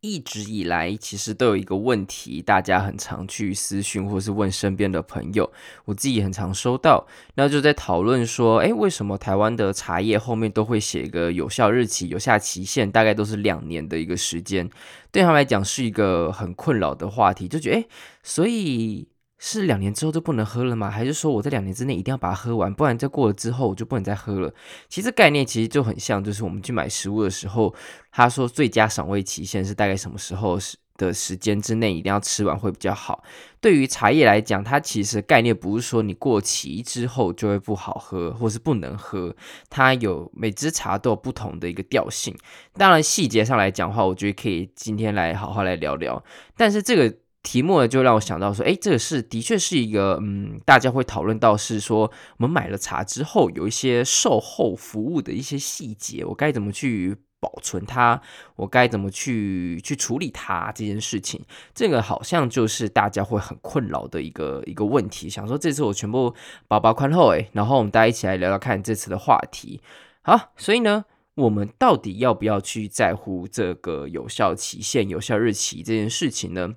一直以来，其实都有一个问题，大家很常去私讯或是问身边的朋友，我自己也很常收到，那就在讨论说，诶，为什么台湾的茶叶后面都会写一个有效日期、有效期限，大概都是两年的一个时间，对他们来讲是一个很困扰的话题，就觉得，诶，所以。是两年之后就不能喝了吗？还是说我在两年之内一定要把它喝完，不然再过了之后我就不能再喝了？其实概念其实就很像，就是我们去买食物的时候，他说最佳赏味期限是大概什么时候的时间之内一定要吃完会比较好。对于茶叶来讲，它其实概念不是说你过期之后就会不好喝或是不能喝，它有每支茶都有不同的一个调性。当然细节上来讲的话，我觉得可以今天来好好来聊聊。但是这个。题目呢，就让我想到说，诶，这个是的确是一个，嗯，大家会讨论到是说，我们买了茶之后，有一些售后服务的一些细节，我该怎么去保存它，我该怎么去去处理它这件事情，这个好像就是大家会很困扰的一个一个问题。想说这次我全部包包宽厚，诶，然后我们大家一起来聊聊看这次的话题。好，所以呢，我们到底要不要去在乎这个有效期限、有效日期这件事情呢？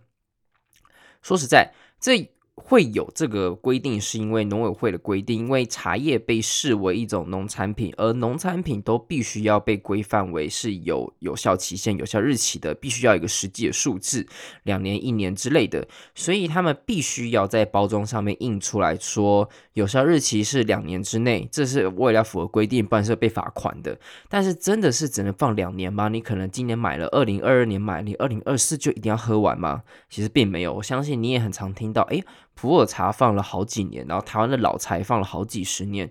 说实在，这会有这个规定，是因为农委会的规定，因为茶叶被视为一种农产品，而农产品都必须要被规范为是有有效期限、有效日期的，必须要有一个实际的数字，两年、一年之类的，所以他们必须要在包装上面印出来说有效日期是两年之内，这是为了符合规定，不然是会被罚款的。但是真的是只能放两年吗？你可能今年买了，二零二二年买，你二零二四就一定要喝完吗？其实并没有，我相信你也很常听到，诶。普洱茶放了好几年，然后台湾的老茶放了好几十年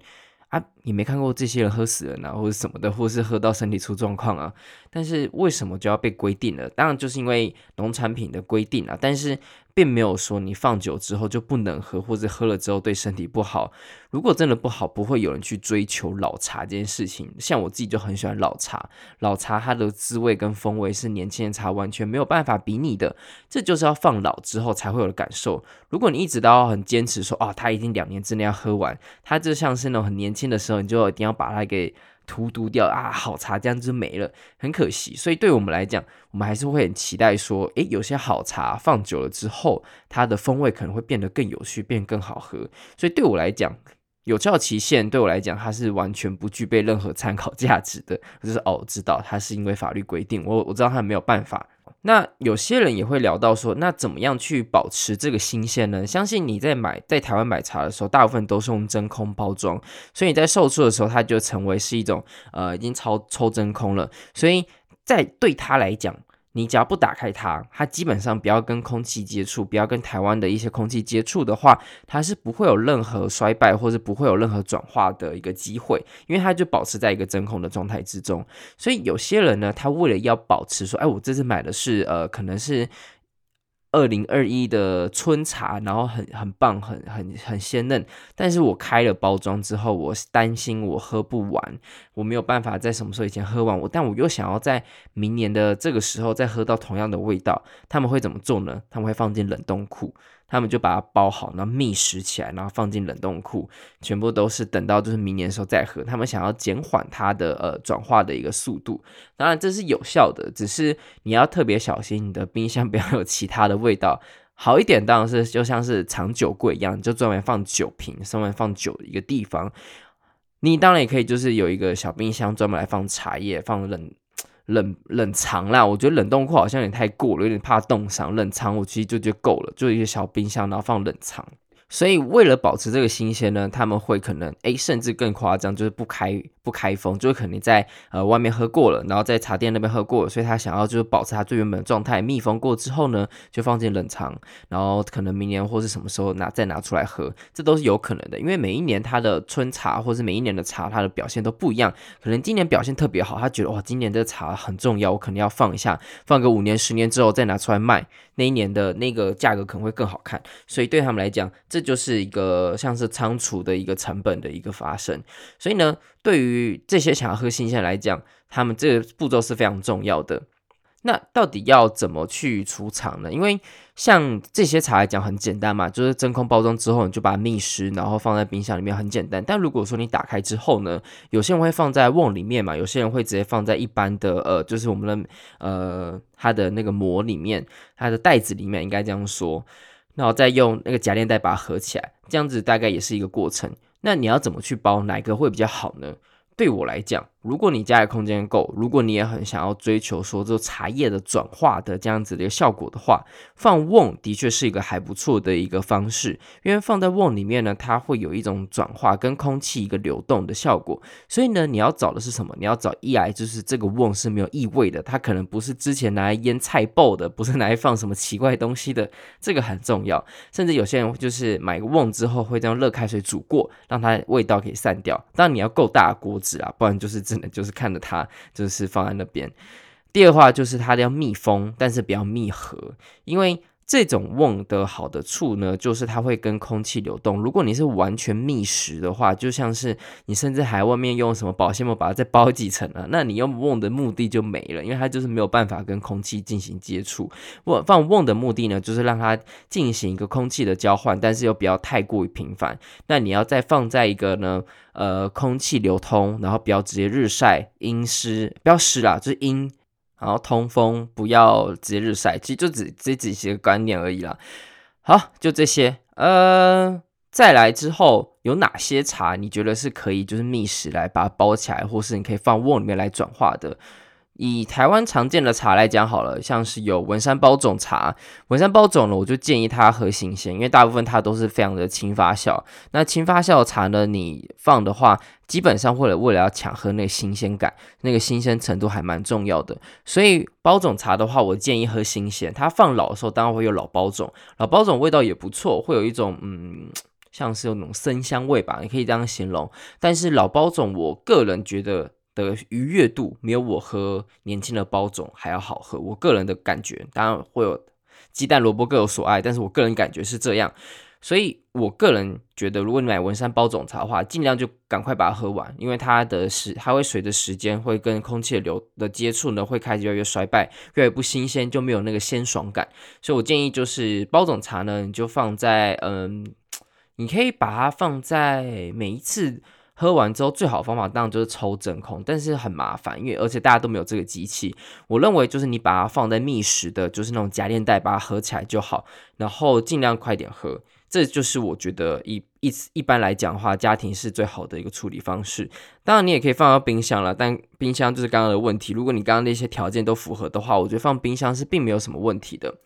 啊，你没看过这些人喝死人啊，或者什么的，或是喝到身体出状况啊？但是为什么就要被规定了？当然就是因为农产品的规定啊，但是。并没有说你放久之后就不能喝，或者喝了之后对身体不好。如果真的不好，不会有人去追求老茶这件事情。像我自己就很喜欢老茶，老茶它的滋味跟风味是年轻人茶完全没有办法比拟的。这就是要放老之后才会有的感受。如果你一直都要很坚持说，哦，它已经两年之内要喝完，它就像是那种很年轻的时候，你就一定要把它给。荼毒掉啊，好茶这样子没了，很可惜。所以对我们来讲，我们还是会很期待说，诶，有些好茶放久了之后，它的风味可能会变得更有趣，变更好喝。所以对我来讲，有效期限对我来讲，它是完全不具备任何参考价值的。就是哦，知道它是因为法律规定，我我知道它没有办法。那有些人也会聊到说，那怎么样去保持这个新鲜呢？相信你在买在台湾买茶的时候，大部分都是用真空包装，所以你在售出的时候，它就成为是一种呃已经超抽真空了，所以在对他来讲。你只要不打开它，它基本上不要跟空气接触，不要跟台湾的一些空气接触的话，它是不会有任何衰败或者不会有任何转化的一个机会，因为它就保持在一个真空的状态之中。所以有些人呢，他为了要保持说，哎，我这次买的是呃，可能是。二零二一的春茶，然后很很棒，很很很鲜嫩。但是我开了包装之后，我担心我喝不完，我没有办法在什么时候以前喝完。我但我又想要在明年的这个时候再喝到同样的味道，他们会怎么做呢？他们会放进冷冻库。他们就把它包好，然后密实起来，然后放进冷冻库，全部都是等到就是明年的时候再喝。他们想要减缓它的呃转化的一个速度，当然这是有效的，只是你要特别小心，你的冰箱不要有其他的味道。好一点当然是就像是藏酒柜一样，就专门放酒瓶，专门放酒的一个地方。你当然也可以就是有一个小冰箱专门来放茶叶，放冷。冷冷藏啦，我觉得冷冻库好像有点太过了，有点怕冻伤。冷藏我其实就就够了，就一个小冰箱，然后放冷藏。所以为了保持这个新鲜呢，他们会可能诶，甚至更夸张，就是不开不开封，就是可能在呃外面喝过了，然后在茶店那边喝过了，所以他想要就是保持它最原本的状态，密封过之后呢，就放进冷藏，然后可能明年或是什么时候拿再拿出来喝，这都是有可能的，因为每一年它的春茶或是每一年的茶，它的表现都不一样，可能今年表现特别好，他觉得哇，今年这茶很重要，我可能要放一下，放个五年十年之后再拿出来卖，那一年的那个价格可能会更好看，所以对他们来讲，这这就是一个像是仓储的一个成本的一个发生。所以呢，对于这些想要喝新鲜来讲，他们这个步骤是非常重要的。那到底要怎么去储藏呢？因为像这些茶来讲很简单嘛，就是真空包装之后你就把它密实，然后放在冰箱里面很简单。但如果说你打开之后呢，有些人会放在瓮里面嘛，有些人会直接放在一般的呃，就是我们的呃它的那个膜里面，它的袋子里面应该这样说，然后再用那个夹链袋把它合起来，这样子大概也是一个过程。那你要怎么去包，哪个会比较好呢？对我来讲，如果你家里空间够，如果你也很想要追求说这茶叶的转化的这样子的一个效果的话，放瓮的确是一个还不错的一个方式，因为放在瓮里面呢，它会有一种转化跟空气一个流动的效果。所以呢，你要找的是什么？你要找一来就是这个瓮是没有异味的，它可能不是之前拿来腌菜爆的，不是拿来放什么奇怪东西的，这个很重要。甚至有些人就是买个瓮之后会这样热开水煮过，让它味道可以散掉。当然你要够大的锅子啊，不然就是只就是看着。它就是放在那边。第二话就是它要密封，但是不要密合，因为这种瓮的好的处呢，就是它会跟空气流动。如果你是完全密实的话，就像是你甚至还外面用什么保鲜膜把它再包几层啊，那你用瓮的目的就没了，因为它就是没有办法跟空气进行接触。我放瓮的目的呢，就是让它进行一个空气的交换，但是又不要太过于频繁。那你要再放在一个呢？呃，空气流通，然后不要直接日晒、阴湿，不要湿啦，就是阴，然后通风，不要直接日晒，其实就只这几些观念而已啦。好，就这些。呃，再来之后有哪些茶你觉得是可以就是密食来把它包起来，或是你可以放瓮里面来转化的？以台湾常见的茶来讲好了，像是有文山包种茶，文山包种呢，我就建议它喝新鲜，因为大部分它都是非常的轻发酵。那轻发酵茶呢，你放的话，基本上或者为了要抢喝那个新鲜感，那个新鲜程度还蛮重要的。所以包种茶的话，我建议喝新鲜。它放老的时候，当然会有老包种，老包种味道也不错，会有一种嗯，像是有那种生香味吧，你可以这样形容。但是老包种，我个人觉得。的愉悦度没有我喝年轻的包种还要好喝，我个人的感觉，当然会有鸡蛋萝卜各有所爱，但是我个人感觉是这样，所以我个人觉得，如果你买文山包种茶的话，尽量就赶快把它喝完，因为它的时它会随着时间会跟空气的流的接触呢，会开始越来越衰败，越来越不新鲜，就没有那个鲜爽感，所以我建议就是包种茶呢，你就放在嗯，你可以把它放在每一次。喝完之后，最好的方法当然就是抽真空，但是很麻烦，因为而且大家都没有这个机器。我认为就是你把它放在密实的，就是那种夹链袋，把它合起来就好，然后尽量快点喝。这就是我觉得一一一般来讲的话，家庭是最好的一个处理方式。当然你也可以放到冰箱了，但冰箱就是刚刚的问题。如果你刚刚那些条件都符合的话，我觉得放冰箱是并没有什么问题的。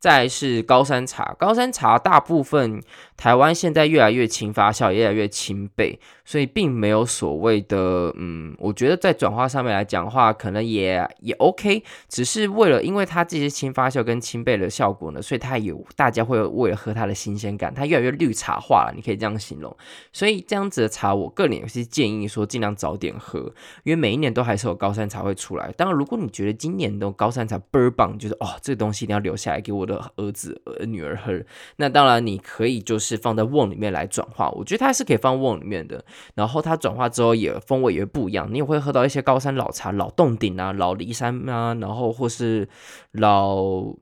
再来是高山茶，高山茶大部分台湾现在越来越轻发酵，越来越轻焙，所以并没有所谓的，嗯，我觉得在转化上面来讲的话，可能也也 OK，只是为了因为它这些轻发酵跟轻焙的效果呢，所以它有大家会为了喝它的新鲜感，它越来越绿茶化了，你可以这样形容。所以这样子的茶，我个人也是建议说尽量早点喝，因为每一年都还是有高山茶会出来。当然，如果你觉得今年的高山茶倍儿棒，就是哦，这个东西一定要留下来给我的儿子、女儿喝，那当然你可以就是放在瓮里面来转化，我觉得它是可以放瓮里面的。然后它转化之后也风味也不一样，你也会喝到一些高山老茶、老洞顶啊、老骊山啊，然后或是老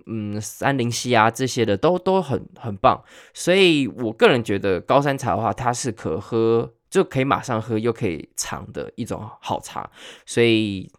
嗯三林溪啊这些的都都很很棒。所以我个人觉得高山茶的话，它是可喝就可以马上喝又可以尝的一种好茶，所以。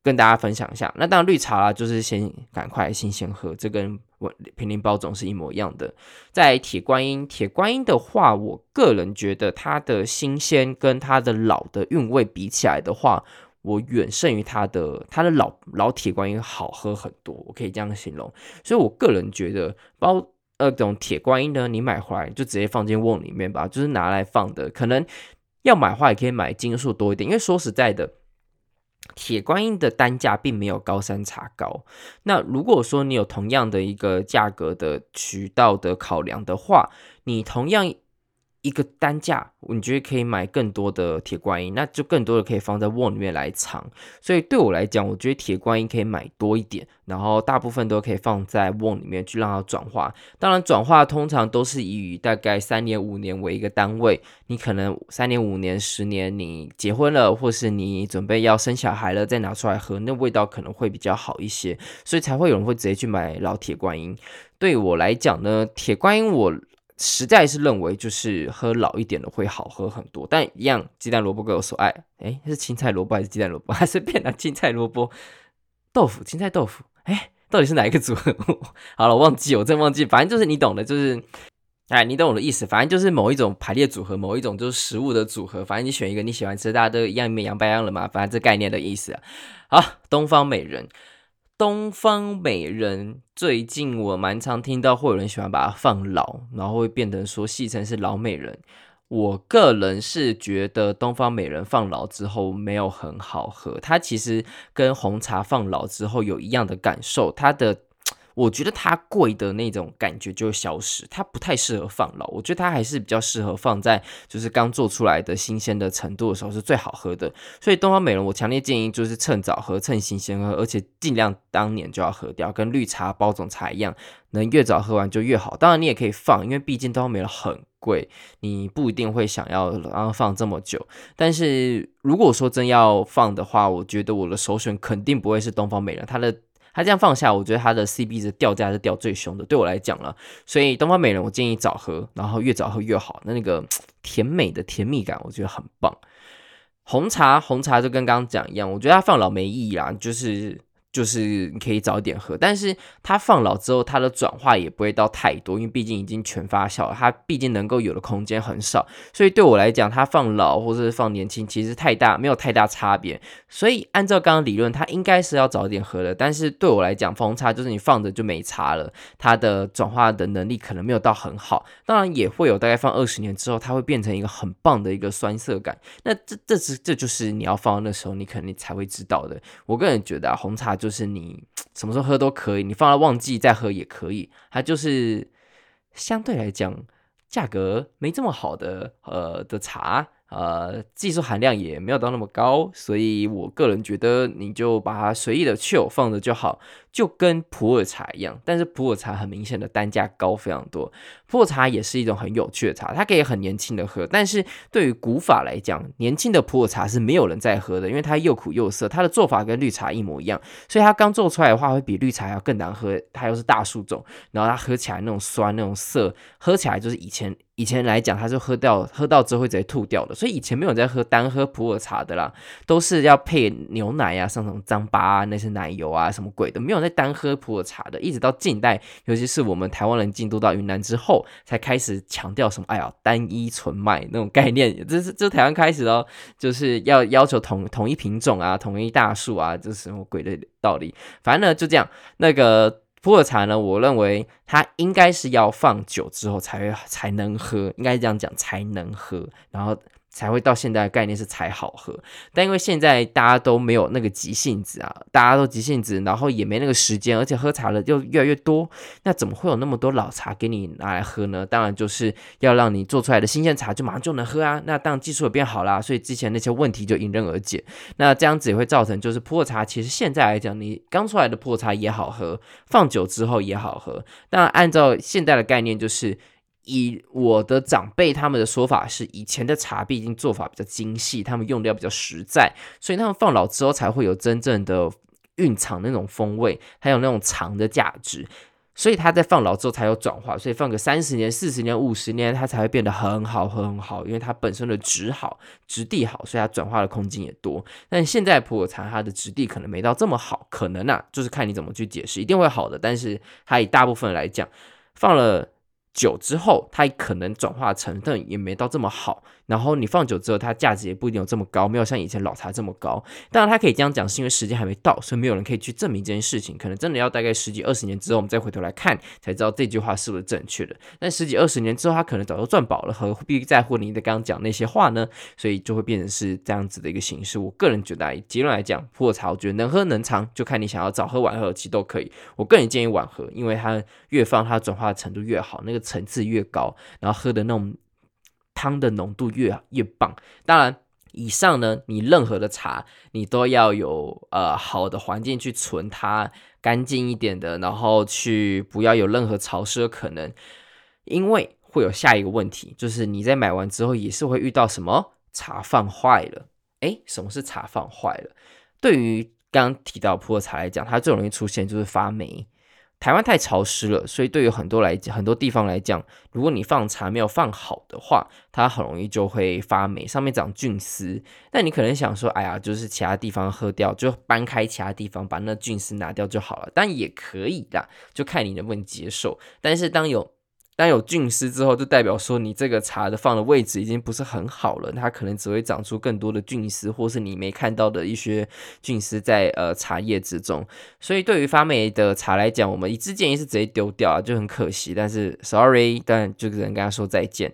跟大家分享一下，那当然绿茶啦，就是先赶快新鲜喝，这跟我坪林包总是一模一样的。在铁观音，铁观音的话，我个人觉得它的新鲜跟它的老的韵味比起来的话，我远胜于它的它的老老铁观音好喝很多，我可以这样形容。所以我个人觉得包呃种铁观音呢，你买回来就直接放进瓮里面吧，就是拿来放的。可能要买的话，也可以买斤数多一点，因为说实在的。铁观音的单价并没有高山茶高。那如果说你有同样的一个价格的渠道的考量的话，你同样一个单价，你觉得可以买更多的铁观音，那就更多的可以放在瓮里面来藏。所以对我来讲，我觉得铁观音可以买多一点，然后大部分都可以放在瓮里面去让它转化。当然，转化通常都是以大概三年、五年为一个单位。你可能三年、五年、十年，你结婚了，或是你准备要生小孩了，再拿出来喝，那味道可能会比较好一些。所以才会有人会直接去买老铁观音。对我来讲呢，铁观音我。实在是认为就是喝老一点的会好喝很多，但一样鸡蛋萝卜各有所爱。哎，是青菜萝卜还是鸡蛋萝卜？还是变了青菜萝卜豆腐？青菜豆腐？哎，到底是哪一个组合？好了，忘记，我真忘记。反正就是你懂的，就是哎，你懂我的意思。反正就是某一种排列组合，某一种就是食物的组合。反正你选一个你喜欢吃，大家都一样，一样白样了嘛。反正这概念的意思啊。好，东方美人。东方美人最近我蛮常听到，会有人喜欢把它放老，然后会变成说戏称是老美人。我个人是觉得东方美人放老之后没有很好喝，它其实跟红茶放老之后有一样的感受，它的。我觉得它贵的那种感觉就会消失，它不太适合放老。我觉得它还是比较适合放在就是刚做出来的新鲜的程度的时候是最好喝的。所以东方美人，我强烈建议就是趁早喝，趁新鲜喝，而且尽量当年就要喝掉，跟绿茶、包种茶一样，能越早喝完就越好。当然你也可以放，因为毕竟东方美人很贵，你不一定会想要然后放这么久。但是如果说真要放的话，我觉得我的首选肯定不会是东方美人，它的。他这样放下，我觉得他的 C B 值掉价是掉最凶的，对我来讲了。所以东方美人，我建议早喝，然后越早喝越好。那那个 甜美的甜蜜感，我觉得很棒。红茶，红茶就跟刚刚讲一样，我觉得它放老没意义啦，就是。就是你可以早点喝，但是它放老之后，它的转化也不会到太多，因为毕竟已经全发酵了，它毕竟能够有的空间很少，所以对我来讲，它放老或者是放年轻，其实太大没有太大差别。所以按照刚刚理论，它应该是要早点喝的。但是对我来讲，红茶就是你放着就没差了，它的转化的能力可能没有到很好。当然也会有大概放二十年之后，它会变成一个很棒的一个酸涩感。那这这是这就是你要放到那时候，你肯定才会知道的。我个人觉得啊，红茶。就是你什么时候喝都可以，你放到旺季再喝也可以。它就是相对来讲价格没这么好的呃的茶。呃，技术含量也没有到那么高，所以我个人觉得你就把它随意的去放着就好，就跟普洱茶一样。但是普洱茶很明显的单价高非常多，普洱茶也是一种很有趣的茶，它可以很年轻的喝。但是对于古法来讲，年轻的普洱茶是没有人在喝的，因为它又苦又涩，它的做法跟绿茶一模一样，所以它刚做出来的话会比绿茶要更难喝。它又是大树种，然后它喝起来那种酸那种涩，喝起来就是以前。以前来讲，它是喝掉喝到之后会直接吐掉的，所以以前没有在喝单喝普洱茶的啦，都是要配牛奶啊，上什么张巴啊，那些奶油啊，什么鬼的，没有在单喝普洱茶的。一直到近代，尤其是我们台湾人进都到云南之后，才开始强调什么，哎呀，单一纯麦那种概念，这是这台湾开始哦，就是要要求统统一品种啊，统一大树啊，这是什么鬼的道理？反正呢就这样，那个。普洱茶呢，我认为它应该是要放久之后才会才能喝，应该这样讲才能喝，然后。才会到现在的概念是才好喝，但因为现在大家都没有那个急性子啊，大家都急性子，然后也没那个时间，而且喝茶的又越来越多，那怎么会有那么多老茶给你拿来喝呢？当然就是要让你做出来的新鲜茶就马上就能喝啊。那当然技术也变好啦，所以之前那些问题就迎刃而解。那这样子也会造成就是普洱茶，其实现在来讲，你刚出来的普洱茶也好喝，放久之后也好喝。那按照现在的概念就是。以我的长辈他们的说法是，以前的茶毕竟做法比较精细，他们用料比较实在，所以他们放老之后才会有真正的蕴藏那种风味，还有那种藏的价值。所以它在放老之后才有转化，所以放个三十年、四十年、五十年，它才会变得很好、很好，因为它本身的质好、质地好，所以它转化的空间也多。但现在普洱茶它的质地可能没到这么好，可能啊，就是看你怎么去解释，一定会好的，但是它以大部分来讲，放了。久之后，它可能转化成分也没到这么好。然后你放久之后，它价值也不一定有这么高，没有像以前老茶这么高。当然，它可以这样讲，是因为时间还没到，所以没有人可以去证明这件事情。可能真的要大概十几二十年之后，我们再回头来看，才知道这句话是不是正确的。但十几二十年之后，它可能早就赚饱了，何必在乎你的刚刚讲那些话呢？所以就会变成是这样子的一个形式。我个人觉得，结论来讲，普洱茶我觉得能喝能藏，就看你想要早喝晚喝，其实都可以。我个人建议晚喝，因为它越放它转化的程度越好，那个层次越高，然后喝的那种。汤的浓度越越棒。当然，以上呢，你任何的茶，你都要有呃好的环境去存它，干净一点的，然后去不要有任何潮湿的可能，因为会有下一个问题，就是你在买完之后也是会遇到什么茶放坏了。诶，什么是茶放坏了？对于刚刚提到普洱茶来讲，它最容易出现就是发霉。台湾太潮湿了，所以对于很多来讲，很多地方来讲，如果你放茶没有放好的话，它很容易就会发霉，上面长菌丝。但你可能想说，哎呀，就是其他地方喝掉，就搬开其他地方把那菌丝拿掉就好了。但也可以啦，就看你能不能接受。但是当有但有菌丝之后，就代表说你这个茶的放的位置已经不是很好了，它可能只会长出更多的菌丝，或是你没看到的一些菌丝在呃茶叶之中。所以对于发霉的茶来讲，我们一致建议是直接丢掉啊，就很可惜。但是 sorry，但就只能跟他说再见。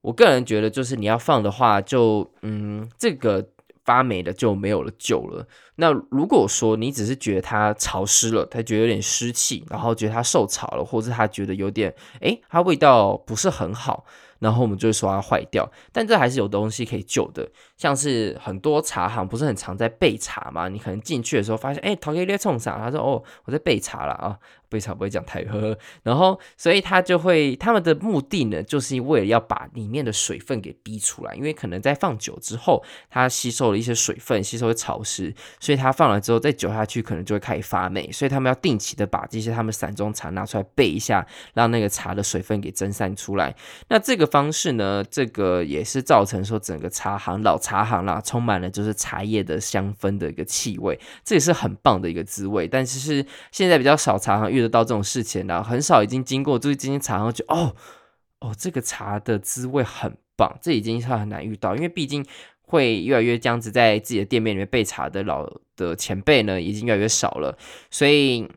我个人觉得，就是你要放的话，就嗯这个。发霉了就没有了救了。那如果说你只是觉得它潮湿了，它觉得有点湿气，然后觉得它受潮了，或者它觉得有点，诶，它味道不是很好。然后我们就会说它坏掉，但这还是有东西可以救的，像是很多茶行不是很常在备茶嘛？你可能进去的时候发现，哎，陶哥在冲啥？他说，哦，我在备茶了啊，备茶不会讲太呵呵。然后，所以他就会他们的目的呢，就是为了要把里面的水分给逼出来，因为可能在放久之后，它吸收了一些水分，吸收了潮湿，所以它放了之后再久下去，可能就会开始发霉。所以他们要定期的把这些他们散装茶拿出来备一下，让那个茶的水分给蒸散出来。那这个。方式呢，这个也是造成说整个茶行老茶行啦，充满了就是茶叶的香氛的一个气味，这也是很棒的一个滋味。但是是现在比较少茶行遇得到这种事情啦，很少已经经过就是今天茶行就哦哦这个茶的滋味很棒，这已经是很难遇到，因为毕竟会越来越这样子在自己的店面里面备茶的老的前辈呢，已经越来越少了，所以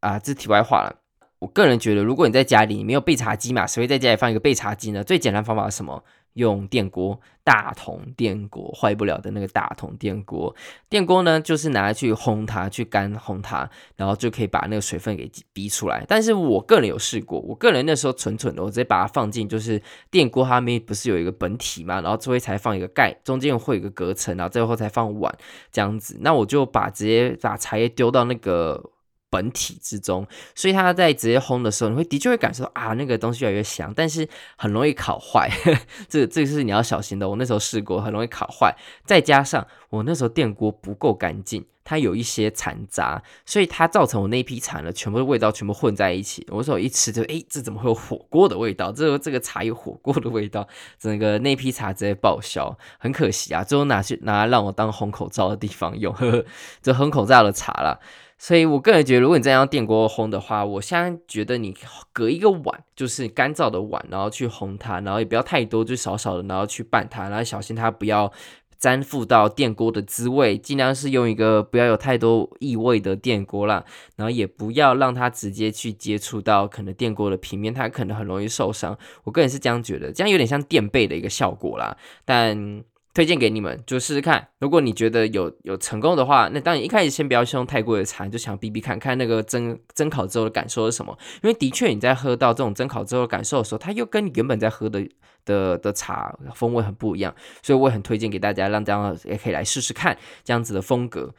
啊，这是题外话了。我个人觉得，如果你在家里你没有备茶机嘛，谁会在家里放一个备茶机呢？最简单方法是什么？用电锅，大桶电锅，坏不了的那个大桶电锅。电锅呢，就是拿来去烘它，去干烘它，然后就可以把那个水分给逼出来。但是我个人有试过，我个人那时候蠢蠢的，我直接把它放进就是电锅，它面不是有一个本体嘛，然后最后才放一个盖，中间会有一个隔层，然后最后才放碗这样子。那我就把直接把茶叶丢到那个。本体之中，所以它在直接烘的时候，你会的确会感受到啊，那个东西越来越香，但是很容易烤坏，这这个是你要小心的。我那时候试过，很容易烤坏，再加上我那时候电锅不够干净，它有一些残渣，所以它造成我那批茶了，全部的味道全部混在一起。我说我一吃就，哎，这怎么会有火锅的味道？这个这个茶有火锅的味道，整个那批茶直接报销，很可惜啊，最后拿去拿来让我当烘口罩的地方用，呵呵，这烘口罩的茶啦。所以，我个人觉得，如果你这样用电锅烘的话，我现在觉得你隔一个碗，就是干燥的碗，然后去烘它，然后也不要太多，就少少的，然后去拌它，然后小心它不要沾附到电锅的滋味，尽量是用一个不要有太多异味的电锅啦，然后也不要让它直接去接触到可能电锅的平面，它可能很容易受伤。我个人是这样觉得，这样有点像垫背的一个效果啦，但。推荐给你们，就试试看。如果你觉得有有成功的话，那当然一开始先不要用太贵的茶，就想逼逼看看那个蒸蒸烤之后的感受是什么。因为的确你在喝到这种蒸烤之后的感受的时候，它又跟你原本在喝的的的茶风味很不一样，所以我也很推荐给大家，让大家也可以来试试看这样子的风格。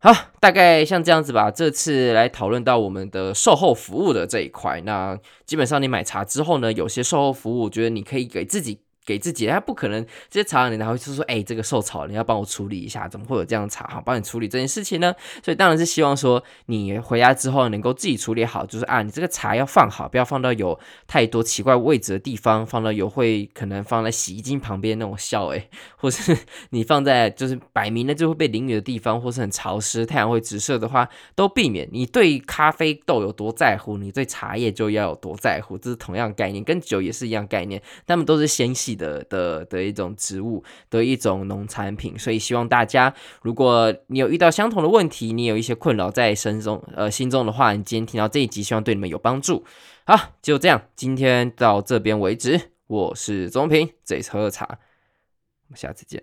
好，大概像这样子吧。这次来讨论到我们的售后服务的这一块，那基本上你买茶之后呢，有些售后服务，我觉得你可以给自己。给自己，他不可能这些茶，你还会说说，哎、这个受潮，你要帮我处理一下，怎么会有这样的茶哈帮你处理这件事情呢？所以当然是希望说，你回家之后能够自己处理好，就是啊，你这个茶要放好，不要放到有太多奇怪位置的地方，放到有会可能放在洗衣机旁边那种笑，哎，或是你放在就是摆明了就会被淋雨的地方，或是很潮湿，太阳会直射的话，都避免。你对咖啡豆有多在乎，你对茶叶就要有多在乎，这是同样概念，跟酒也是一样概念，他们都是纤细。的的的一种植物的一种农产品，所以希望大家，如果你有遇到相同的问题，你有一些困扰在身中呃心中的话，你今天听到这一集，希望对你们有帮助。好，就这样，今天到这边为止。我是钟平，这里是喝茶，我们下次见。